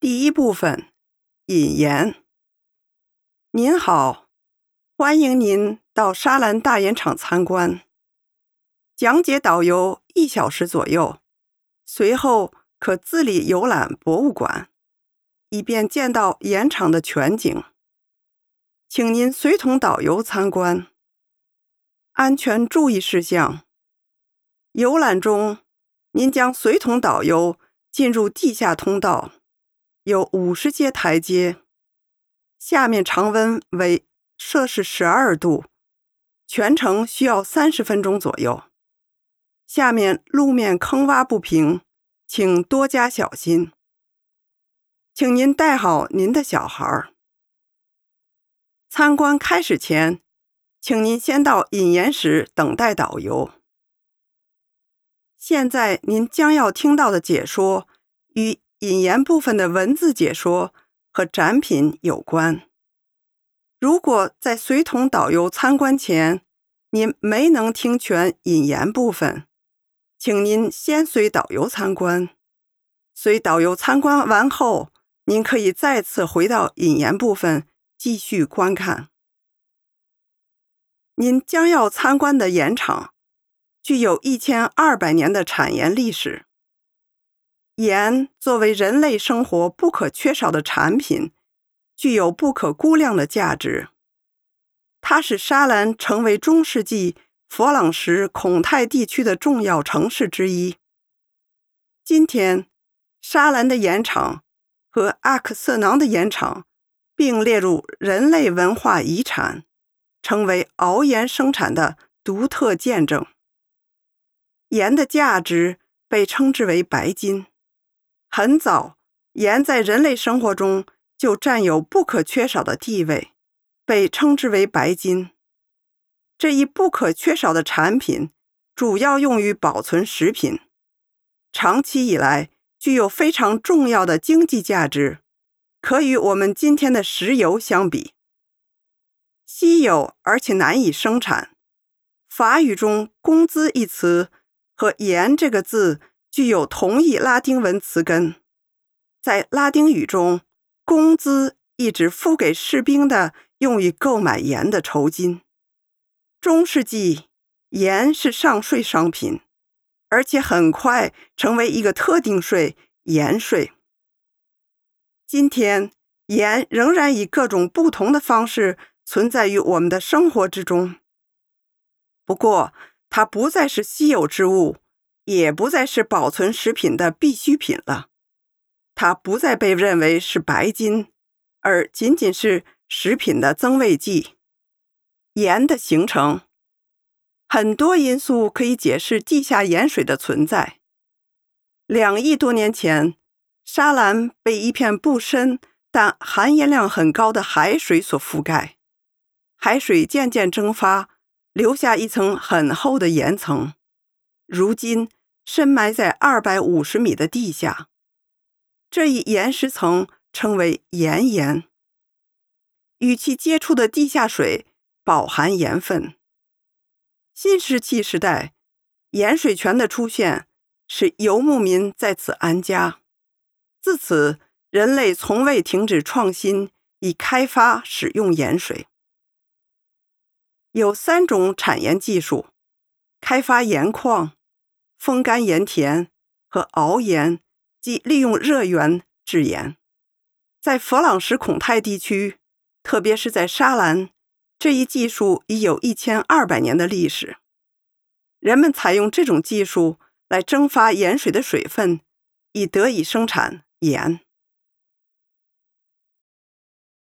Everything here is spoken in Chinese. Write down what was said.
第一部分引言。您好，欢迎您到沙兰大盐场参观。讲解导游一小时左右，随后可自理游览博物馆，以便见到盐场的全景。请您随同导游参观。安全注意事项：游览中，您将随同导游进入地下通道。有五十阶台阶，下面常温为摄氏十二度，全程需要三十分钟左右。下面路面坑洼不平，请多加小心。请您带好您的小孩儿。参观开始前，请您先到引言室等待导游。现在您将要听到的解说与。引言部分的文字解说和展品有关。如果在随同导游参观前，您没能听全引言部分，请您先随导游参观。随导游参观完后，您可以再次回到引言部分继续观看。您将要参观的盐场具有一千二百年的产盐历史。盐作为人类生活不可缺少的产品，具有不可估量的价值。它使沙兰成为中世纪佛朗什孔泰地区的重要城市之一。今天，沙兰的盐场和阿克瑟囊的盐场并列入人类文化遗产，成为熬盐生产的独特见证。盐的价值被称之为白金。很早，盐在人类生活中就占有不可缺少的地位，被称之为白金。这一不可缺少的产品主要用于保存食品，长期以来具有非常重要的经济价值，可与我们今天的石油相比。稀有而且难以生产。法语中“工资”一词和“盐”这个字。具有同义拉丁文词根，在拉丁语中，工资意指付给士兵的用于购买盐的酬金。中世纪，盐是上税商品，而且很快成为一个特定税——盐税。今天，盐仍然以各种不同的方式存在于我们的生活之中，不过它不再是稀有之物。也不再是保存食品的必需品了，它不再被认为是白金，而仅仅是食品的增味剂。盐的形成，很多因素可以解释地下盐水的存在。两亿多年前，沙兰被一片不深但含盐量很高的海水所覆盖，海水渐渐蒸发，留下一层很厚的盐层。如今。深埋在二百五十米的地下，这一岩石层称为盐岩，与其接触的地下水饱含盐分。新石器时代，盐水泉的出现使游牧民在此安家，自此人类从未停止创新以开发使用盐水。有三种产盐技术：开发盐矿。风干盐田和熬盐，即利用热源制盐，在佛朗什孔泰地区，特别是在沙兰，这一技术已有一千二百年的历史。人们采用这种技术来蒸发盐水的水分，以得以生产盐。